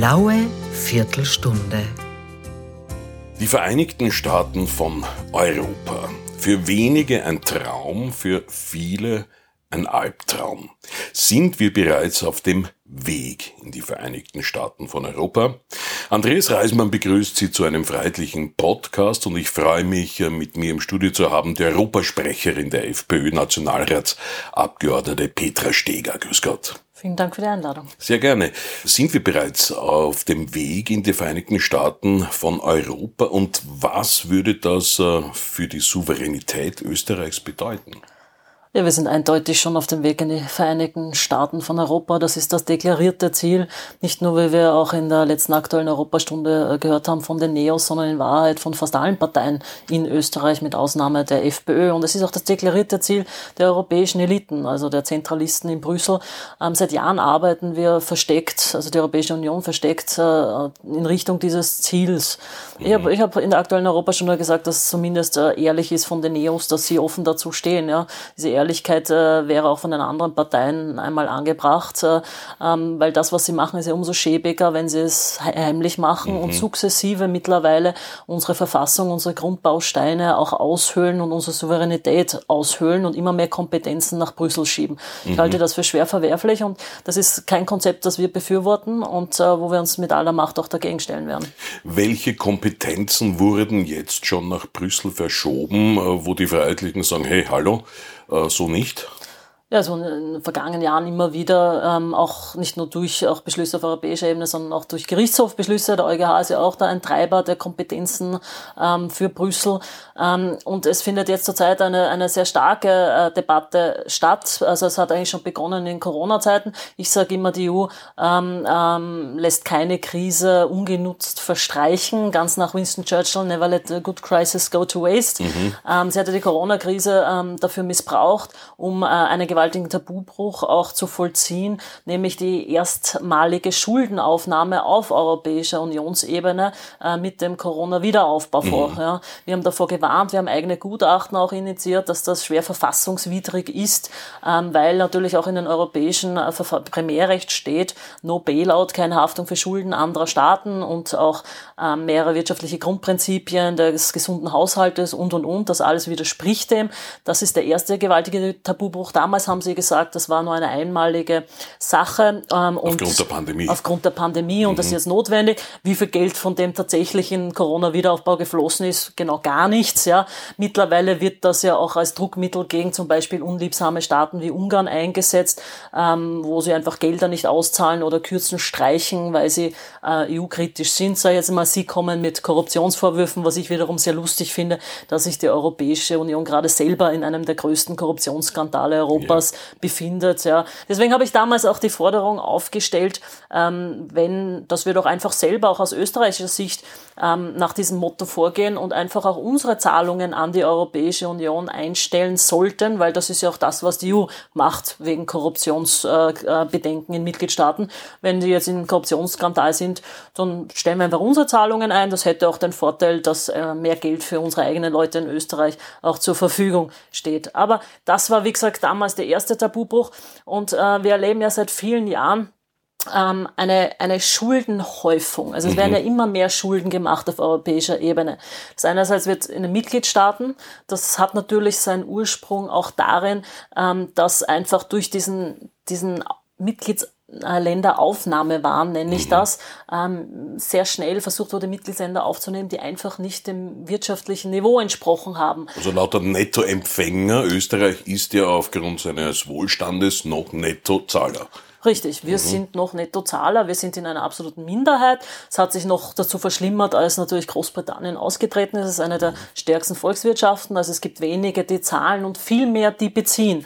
blaue Viertelstunde. Die Vereinigten Staaten von Europa. Für wenige ein Traum, für viele ein Albtraum. Sind wir bereits auf dem Weg in die Vereinigten Staaten von Europa? Andreas Reismann begrüßt Sie zu einem freiheitlichen Podcast und ich freue mich, mit mir im Studio zu haben, die Europasprecherin der FPÖ-Nationalratsabgeordnete Petra Steger. Grüß Gott. Vielen Dank für die Einladung. Sehr gerne. Sind wir bereits auf dem Weg in die Vereinigten Staaten von Europa und was würde das äh, für die Souveränität Österreichs bedeuten? Ja, wir sind eindeutig schon auf dem Weg in die Vereinigten Staaten von Europa. Das ist das deklarierte Ziel. Nicht nur, wie wir auch in der letzten aktuellen Europastunde äh, gehört haben, von den Neos, sondern in Wahrheit von fast allen Parteien in Österreich mit Ausnahme der FPÖ. Und es ist auch das deklarierte Ziel der europäischen Eliten, also der Zentralisten in Brüssel. Ähm, seit Jahren arbeiten wir versteckt, also die Europäische Union versteckt äh, in Richtung dieses Ziels. Ich habe ich hab in der aktuellen Europastunde gesagt, dass es zumindest äh, ehrlich ist von den Neos, dass sie offen dazu stehen. Ja. Diese Ehrlichkeit äh, wäre auch von den anderen Parteien einmal angebracht, äh, ähm, weil das, was sie machen, ist ja umso schäbiger, wenn sie es heimlich machen mhm. und sukzessive mittlerweile unsere Verfassung, unsere Grundbausteine auch aushöhlen und unsere Souveränität aushöhlen und immer mehr Kompetenzen nach Brüssel schieben. Mhm. Ich halte das für schwer verwerflich und das ist kein Konzept, das wir befürworten und äh, wo wir uns mit aller Macht auch dagegen stellen werden. Welche Kompetenzen wurden jetzt schon nach Brüssel verschoben, äh, wo die Freiheitlichen sagen, hey, hallo, so nicht? Ja, so in den vergangenen Jahren immer wieder, ähm, auch nicht nur durch auch Beschlüsse auf europäischer Ebene, sondern auch durch Gerichtshofbeschlüsse. Der EuGH ist ja auch da ein Treiber der Kompetenzen ähm, für Brüssel. Ähm, und es findet jetzt zurzeit eine, eine sehr starke äh, Debatte statt. Also es hat eigentlich schon begonnen in Corona-Zeiten. Ich sage immer, die EU ähm, ähm, lässt keine Krise ungenutzt verstreichen. Ganz nach Winston Churchill, never let a good crisis go to waste. Mhm. Ähm, sie hatte die Corona-Krise ähm, dafür missbraucht, um äh, eine gewaltigen Tabubruch auch zu vollziehen, nämlich die erstmalige Schuldenaufnahme auf europäischer Unionsebene äh, mit dem Corona-Wiederaufbaufonds. Mhm. Ja. Wir haben davor gewarnt, wir haben eigene Gutachten auch initiiert, dass das schwer verfassungswidrig ist, ähm, weil natürlich auch in den europäischen äh, Primärrecht steht, no Bailout, keine Haftung für Schulden anderer Staaten und auch äh, mehrere wirtschaftliche Grundprinzipien des gesunden Haushaltes und und und. Das alles widerspricht dem. Das ist der erste gewaltige Tabubruch. Damals haben sie gesagt, das war nur eine einmalige Sache. Ähm, aufgrund der Pandemie. Aufgrund der Pandemie und mhm. das ist jetzt notwendig. Wie viel Geld von dem tatsächlich in Corona-Wiederaufbau geflossen ist, genau gar nichts. Ja. Mittlerweile wird das ja auch als Druckmittel gegen zum Beispiel unliebsame Staaten wie Ungarn eingesetzt, ähm, wo sie einfach Gelder nicht auszahlen oder kürzen, streichen, weil sie äh, EU-kritisch sind. Sag jetzt mal, sie kommen mit Korruptionsvorwürfen, was ich wiederum sehr lustig finde, dass sich die Europäische Union gerade selber in einem der größten Korruptionsskandale Europas Europas befindet. Ja. Deswegen habe ich damals auch die Forderung aufgestellt, ähm, wenn, dass wir doch einfach selber auch aus österreichischer Sicht ähm, nach diesem Motto vorgehen und einfach auch unsere Zahlungen an die Europäische Union einstellen sollten, weil das ist ja auch das, was die EU macht wegen Korruptionsbedenken äh, in Mitgliedstaaten. Wenn die jetzt in Korruptionsskandal sind, dann stellen wir einfach unsere Zahlungen ein. Das hätte auch den Vorteil, dass äh, mehr Geld für unsere eigenen Leute in Österreich auch zur Verfügung steht. Aber das war, wie gesagt, damals der erste Tabubruch und äh, wir erleben ja seit vielen Jahren, ähm, eine, eine Schuldenhäufung. Also es werden ja mhm. immer mehr Schulden gemacht auf europäischer Ebene. Das einerseits wird in den Mitgliedstaaten, das hat natürlich seinen Ursprung auch darin, ähm, dass einfach durch diesen, diesen Mitgliedsländeraufnahme waren, nenne ich mhm. das, ähm, sehr schnell versucht wurde, Mitgliedsländer aufzunehmen, die einfach nicht dem wirtschaftlichen Niveau entsprochen haben. Also lauter Nettoempfänger, Österreich ist ja aufgrund seines Wohlstandes noch Nettozahler. Richtig, wir mhm. sind noch Nettozahler, wir sind in einer absoluten Minderheit. Es hat sich noch dazu verschlimmert, als natürlich Großbritannien ausgetreten ist. Es ist eine der stärksten Volkswirtschaften, also es gibt wenige, die zahlen und viel mehr, die beziehen.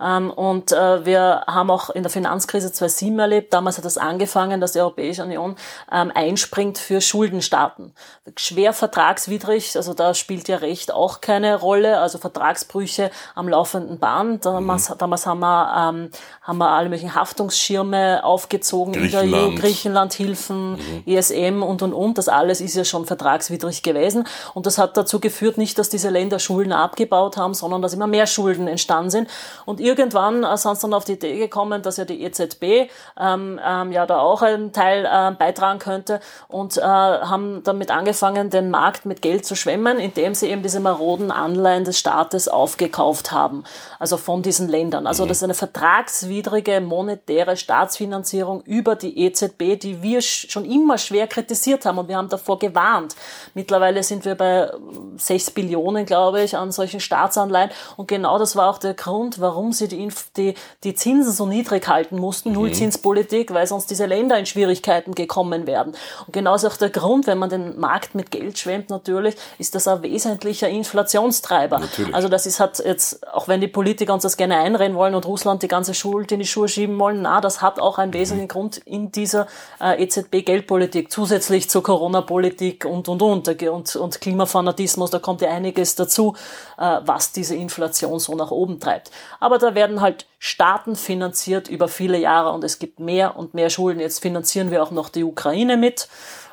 Ähm, und äh, wir haben auch in der Finanzkrise 2007 erlebt, damals hat das angefangen, dass die Europäische Union ähm, einspringt für Schuldenstaaten. Schwer vertragswidrig, also da spielt ja Recht auch keine Rolle, also Vertragsbrüche am laufenden Band. Damals, mhm. damals haben, wir, ähm, haben wir alle möglichen Haftungsschirme aufgezogen in der EU, Griechenlandhilfen, mhm. ESM und und und. Das alles ist ja schon vertragswidrig gewesen. Und das hat dazu geführt, nicht, dass diese Länder Schulden abgebaut haben, sondern dass immer mehr Schulden entstanden sind. Und irgendwann äh, sind sie dann auf die Idee gekommen, dass ja die EZB ähm, ähm, ja da auch einen Teil äh, beitragen könnte und äh, haben damit angefangen, den Markt mit Geld zu schwemmen, indem sie eben diese maroden Anleihen des Staates aufgekauft haben, also von diesen Ländern. Also mhm. das ist eine vertragswidrige monetäre Staatsfinanzierung über die EZB, die wir schon immer schwer kritisiert haben und wir haben davor gewarnt. Mittlerweile sind wir bei 6 Billionen, glaube ich, an solchen Staatsanleihen und genau das war auch der Grund, warum sie die, die, die Zinsen so niedrig halten mussten, mhm. Nullzinspolitik, weil sonst diese Länder in Schwierigkeiten gekommen werden. Und genau ist auch der Grund, wenn man den Markt mit Geld schwemmt natürlich, ist das ein wesentlicher Inflationstreiber. Natürlich. Also das ist hat jetzt, auch wenn die Politiker uns das gerne einreden wollen und Russland die ganze Schuld in die Schuhe schieben wollen, na, das hat auch einen wesentlichen mhm. Grund in dieser äh, EZB-Geldpolitik, zusätzlich zur Corona-Politik und, und, und, und, und Klimafanatismus, da kommt ja einiges dazu, äh, was diese Inflation so nach oben treibt. Aber da werden halt Staaten finanziert über viele Jahre und es gibt mehr und mehr Schulden. Jetzt finanzieren wir auch noch die Ukraine mit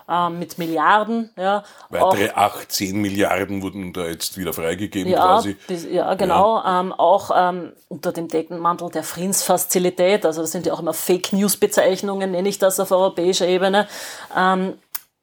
ähm, mit Milliarden. Ja. Weitere auch, 18 Milliarden wurden da jetzt wieder freigegeben ja, quasi. Bis, ja, genau. Ja. Ähm, auch ähm, unter dem Deckenmantel der Friedensfazilität, also das sind ja auch immer Fake News Bezeichnungen, nenne ich das auf europäischer Ebene. Ähm,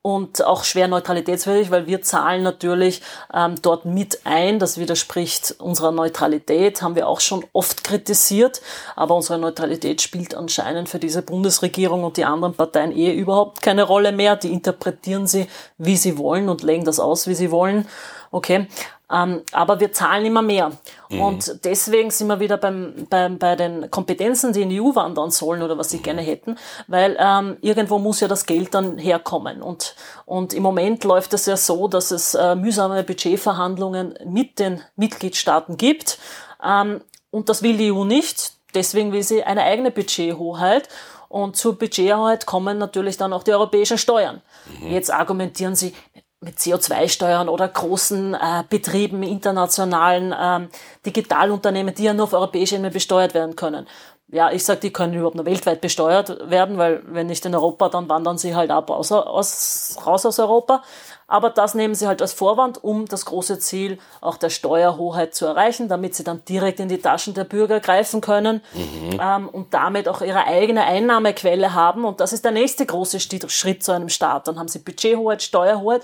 und auch schwer neutralitätswürdig, weil wir zahlen natürlich ähm, dort mit ein. Das widerspricht unserer Neutralität, haben wir auch schon oft kritisiert. Aber unsere Neutralität spielt anscheinend für diese Bundesregierung und die anderen Parteien eh überhaupt keine Rolle mehr. Die interpretieren sie, wie sie wollen und legen das aus, wie sie wollen. Okay. Ähm, aber wir zahlen immer mehr. Mhm. Und deswegen sind wir wieder beim, beim, bei den Kompetenzen, die in die EU wandern sollen oder was sie gerne hätten, weil ähm, irgendwo muss ja das Geld dann herkommen. Und, und im Moment läuft es ja so, dass es äh, mühsame Budgetverhandlungen mit den Mitgliedstaaten gibt. Ähm, und das will die EU nicht. Deswegen will sie eine eigene Budgethoheit. Und zur Budgethoheit kommen natürlich dann auch die europäischen Steuern. Mhm. Jetzt argumentieren sie, mit CO2-Steuern oder großen äh, Betrieben, internationalen ähm, Digitalunternehmen, die ja nur auf europäischer Ebene besteuert werden können. Ja, ich sage, die können überhaupt nur weltweit besteuert werden, weil wenn nicht in Europa, dann wandern sie halt ab aus, aus, raus aus Europa. Aber das nehmen sie halt als Vorwand, um das große Ziel auch der Steuerhoheit zu erreichen, damit sie dann direkt in die Taschen der Bürger greifen können mhm. ähm, und damit auch ihre eigene Einnahmequelle haben. Und das ist der nächste große Schritt zu einem Staat. Dann haben sie Budgethoheit, Steuerhoheit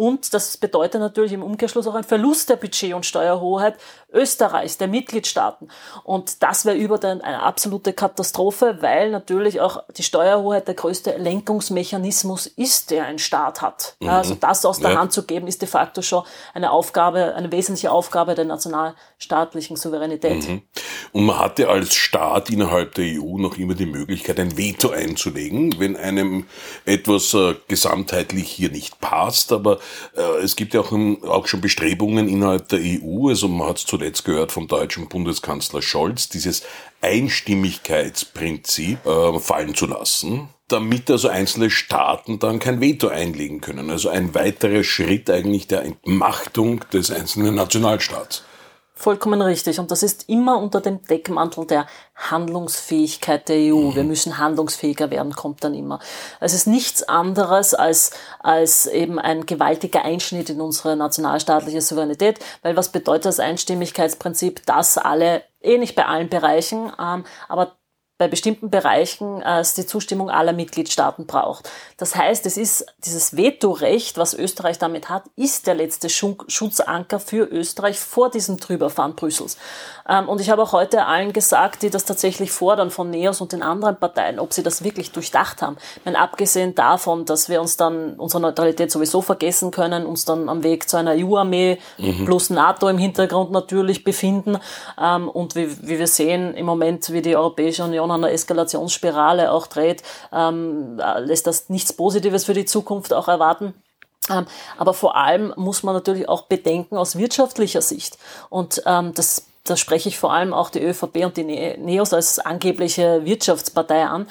und das bedeutet natürlich im Umkehrschluss auch ein Verlust der Budget- und Steuerhoheit Österreichs, der Mitgliedstaaten. Und das wäre über eine absolute Katastrophe, weil natürlich auch die Steuerhoheit der größte Lenkungsmechanismus ist, der ein Staat hat. Mhm. Also das aus der ja. Hand zu geben, ist de facto schon eine Aufgabe, eine wesentliche Aufgabe der nationalstaatlichen Souveränität. Mhm. Und man hatte als Staat innerhalb der EU noch immer die Möglichkeit, ein Veto einzulegen, wenn einem etwas äh, gesamtheitlich hier nicht passt. Aber äh, es gibt ja auch, um, auch schon Bestrebungen innerhalb der EU, also man hat es zuletzt gehört vom deutschen Bundeskanzler Scholz, dieses Einstimmigkeitsprinzip äh, fallen zu lassen damit also einzelne Staaten dann kein Veto einlegen können. Also ein weiterer Schritt eigentlich der Entmachtung des einzelnen Nationalstaats. Vollkommen richtig. Und das ist immer unter dem Deckmantel der Handlungsfähigkeit der EU. Mhm. Wir müssen handlungsfähiger werden, kommt dann immer. Es ist nichts anderes als, als eben ein gewaltiger Einschnitt in unsere nationalstaatliche Souveränität. Weil was bedeutet das Einstimmigkeitsprinzip? Dass alle, eh nicht bei allen Bereichen, ähm, aber bei bestimmten Bereichen äh, die Zustimmung aller Mitgliedstaaten braucht. Das heißt, es ist dieses Vetorecht, was Österreich damit hat, ist der letzte Schutzanker für Österreich vor diesem Drüberfahren Brüssels. Ähm, und ich habe auch heute allen gesagt, die das tatsächlich fordern von NEOS und den anderen Parteien, ob sie das wirklich durchdacht haben. Ich meine, abgesehen davon, dass wir uns dann unsere Neutralität sowieso vergessen können, uns dann am Weg zu einer EU-Armee mhm. plus NATO im Hintergrund natürlich befinden ähm, und wie, wie wir sehen im Moment, wie die Europäische Union an einer Eskalationsspirale auch dreht, ähm, lässt das nichts Positives für die Zukunft auch erwarten. Ähm, aber vor allem muss man natürlich auch bedenken aus wirtschaftlicher Sicht. Und ähm, das da spreche ich vor allem auch die ÖVP und die ne-, NEOS als angebliche Wirtschaftspartei an.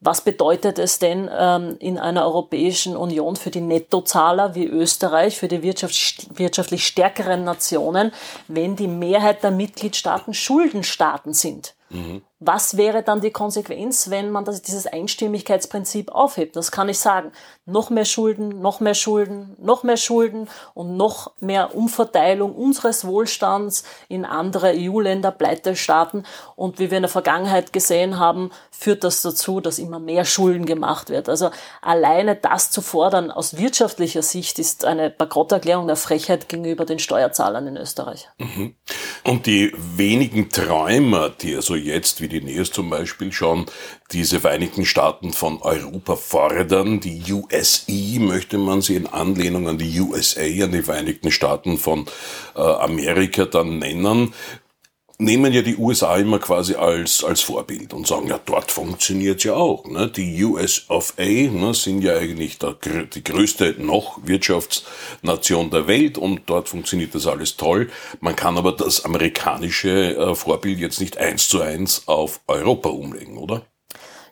Was bedeutet es denn ähm, in einer Europäischen Union für die Nettozahler wie Österreich, für die wirtschaftlich stärkeren Nationen, wenn die Mehrheit der Mitgliedstaaten Schuldenstaaten sind? Mhm. Was wäre dann die Konsequenz, wenn man das, dieses Einstimmigkeitsprinzip aufhebt? Das kann ich sagen. Noch mehr Schulden, noch mehr Schulden, noch mehr Schulden und noch mehr Umverteilung unseres Wohlstands in andere EU-Länder, Pleitestaaten. Und wie wir in der Vergangenheit gesehen haben, führt das dazu, dass immer mehr Schulden gemacht wird. Also alleine das zu fordern aus wirtschaftlicher Sicht ist eine Bankrotterklärung der Frechheit gegenüber den Steuerzahlern in Österreich. Mhm. Und die wenigen Träumer, die also jetzt, wie NEOS zum Beispiel schon, diese Vereinigten Staaten von Europa fordern, die USE möchte man sie in Anlehnung an die USA, an die Vereinigten Staaten von äh, Amerika dann nennen, nehmen ja die USA immer quasi als, als Vorbild und sagen, ja, dort funktioniert's ja auch. Ne? Die US of A ne, sind ja eigentlich der, die größte noch Wirtschaftsnation der Welt und dort funktioniert das alles toll. Man kann aber das amerikanische äh, Vorbild jetzt nicht eins zu eins auf Europa umlegen, oder?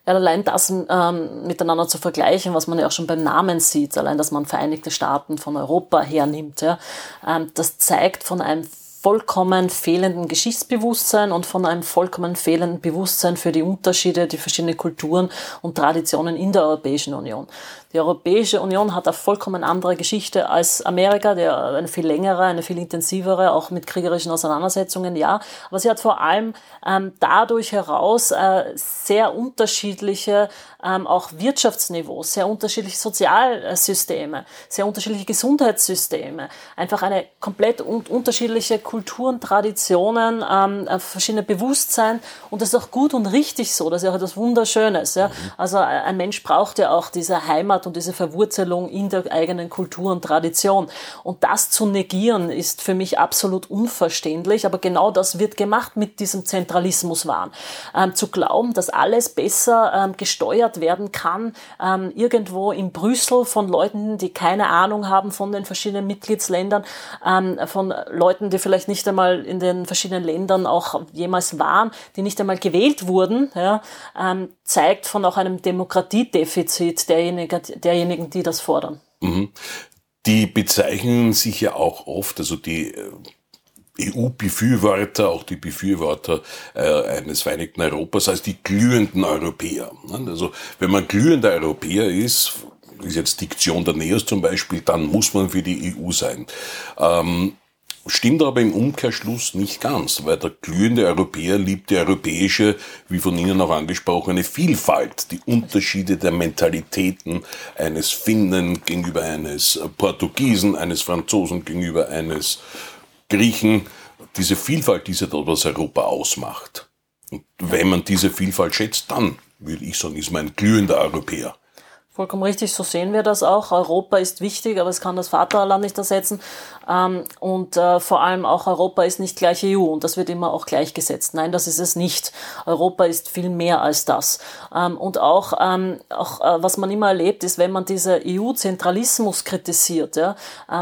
Ja, allein das ähm, miteinander zu vergleichen, was man ja auch schon beim Namen sieht, allein, dass man Vereinigte Staaten von Europa hernimmt, ja, ähm, das zeigt von einem vollkommen fehlenden Geschichtsbewusstsein und von einem vollkommen fehlenden Bewusstsein für die Unterschiede, die verschiedenen Kulturen und Traditionen in der Europäischen Union. Die Europäische Union hat eine vollkommen andere Geschichte als Amerika, der eine viel längere, eine viel intensivere, auch mit kriegerischen Auseinandersetzungen, ja. Aber sie hat vor allem ähm, dadurch heraus äh, sehr unterschiedliche ähm, auch Wirtschaftsniveaus, sehr unterschiedliche Sozialsysteme, sehr unterschiedliche Gesundheitssysteme, einfach eine komplett un unterschiedliche Kulturen, Traditionen, ähm, äh, verschiedene Bewusstsein und das ist auch gut und richtig so, das ist ja auch etwas Wunderschönes. Ja? Mhm. Also äh, ein Mensch braucht ja auch diese Heimat hat und diese Verwurzelung in der eigenen Kultur und Tradition. Und das zu negieren ist für mich absolut unverständlich, aber genau das wird gemacht mit diesem Zentralismuswahn. Ähm, zu glauben, dass alles besser ähm, gesteuert werden kann, ähm, irgendwo in Brüssel von Leuten, die keine Ahnung haben von den verschiedenen Mitgliedsländern, ähm, von Leuten, die vielleicht nicht einmal in den verschiedenen Ländern auch jemals waren, die nicht einmal gewählt wurden, ja, ähm, zeigt von auch einem Demokratiedefizit derjenigen, derjenigen, die das fordern. Mhm. Die bezeichnen sich ja auch oft, also die äh, EU-Befürworter, auch die Befürworter äh, eines Vereinigten Europas als die glühenden Europäer. Also wenn man glühender Europäer ist, ist jetzt Diktion der NEOS zum Beispiel, dann muss man für die EU sein. Ähm, Stimmt aber im Umkehrschluss nicht ganz, weil der glühende Europäer liebt die europäische, wie von Ihnen auch angesprochene, Vielfalt, die Unterschiede der Mentalitäten eines Finnen gegenüber eines Portugiesen, eines Franzosen gegenüber eines Griechen, diese Vielfalt, die dort was Europa ausmacht. Und wenn man diese Vielfalt schätzt, dann würde ich sagen, ist man ein glühender Europäer. Vollkommen richtig, so sehen wir das auch. Europa ist wichtig, aber es kann das Vaterland nicht ersetzen. Ähm, und äh, vor allem auch Europa ist nicht gleich EU und das wird immer auch gleichgesetzt. Nein, das ist es nicht. Europa ist viel mehr als das. Ähm, und auch, ähm, auch äh, was man immer erlebt, ist, wenn man diese EU-Zentralismus kritisiert,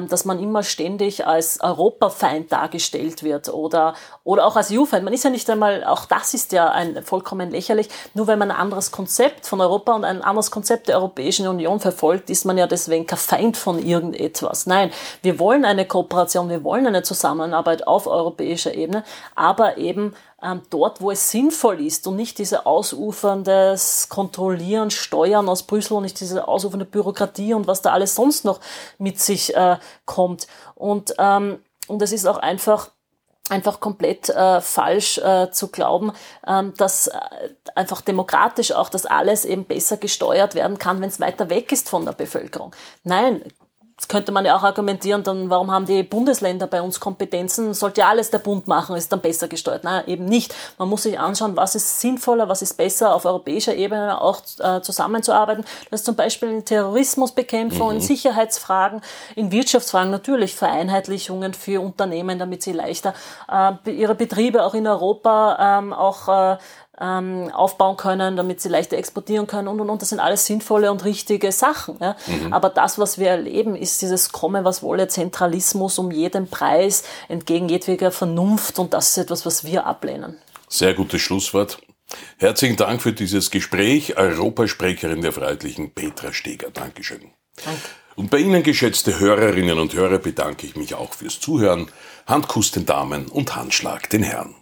dass man immer ständig als Europafeind dargestellt wird oder, oder auch als EU-Feind. Man ist ja nicht einmal, auch das ist ja ein vollkommen lächerlich, nur wenn man ein anderes Konzept von Europa und ein anderes Konzept der Europäischen Europäischen Union verfolgt, ist man ja deswegen kein Feind von irgendetwas. Nein, wir wollen eine Kooperation, wir wollen eine Zusammenarbeit auf europäischer Ebene, aber eben ähm, dort, wo es sinnvoll ist und nicht diese ausuferndes Kontrollieren, Steuern aus Brüssel und nicht diese ausufernde Bürokratie und was da alles sonst noch mit sich äh, kommt. Und, ähm, und es ist auch einfach einfach komplett äh, falsch äh, zu glauben, ähm, dass äh, einfach demokratisch auch das alles eben besser gesteuert werden kann, wenn es weiter weg ist von der Bevölkerung. Nein, Jetzt könnte man ja auch argumentieren, dann warum haben die Bundesländer bei uns Kompetenzen? Sollte ja alles der Bund machen, ist dann besser gesteuert. Nein, eben nicht. Man muss sich anschauen, was ist sinnvoller, was ist besser, auf europäischer Ebene auch äh, zusammenzuarbeiten. Das ist zum Beispiel in Terrorismusbekämpfung, mhm. in Sicherheitsfragen, in Wirtschaftsfragen natürlich Vereinheitlichungen für Unternehmen, damit sie leichter äh, ihre Betriebe auch in Europa ähm, auch äh, ähm, aufbauen können, damit sie leichter exportieren können und und und. Das sind alles sinnvolle und richtige Sachen. Ja? Mhm. Aber das, was wir erleben, ist dieses Komme, was wolle Zentralismus um jeden Preis entgegen jedweder Vernunft und das ist etwas, was wir ablehnen. Sehr gutes Schlusswort. Herzlichen Dank für dieses Gespräch. Europasprecherin der Freiheitlichen Petra Steger. Dankeschön. Danke. Und bei Ihnen, geschätzte Hörerinnen und Hörer, bedanke ich mich auch fürs Zuhören. Handkuss den Damen und Handschlag den Herren.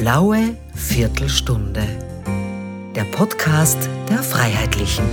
Blaue Viertelstunde. Der Podcast der Freiheitlichen.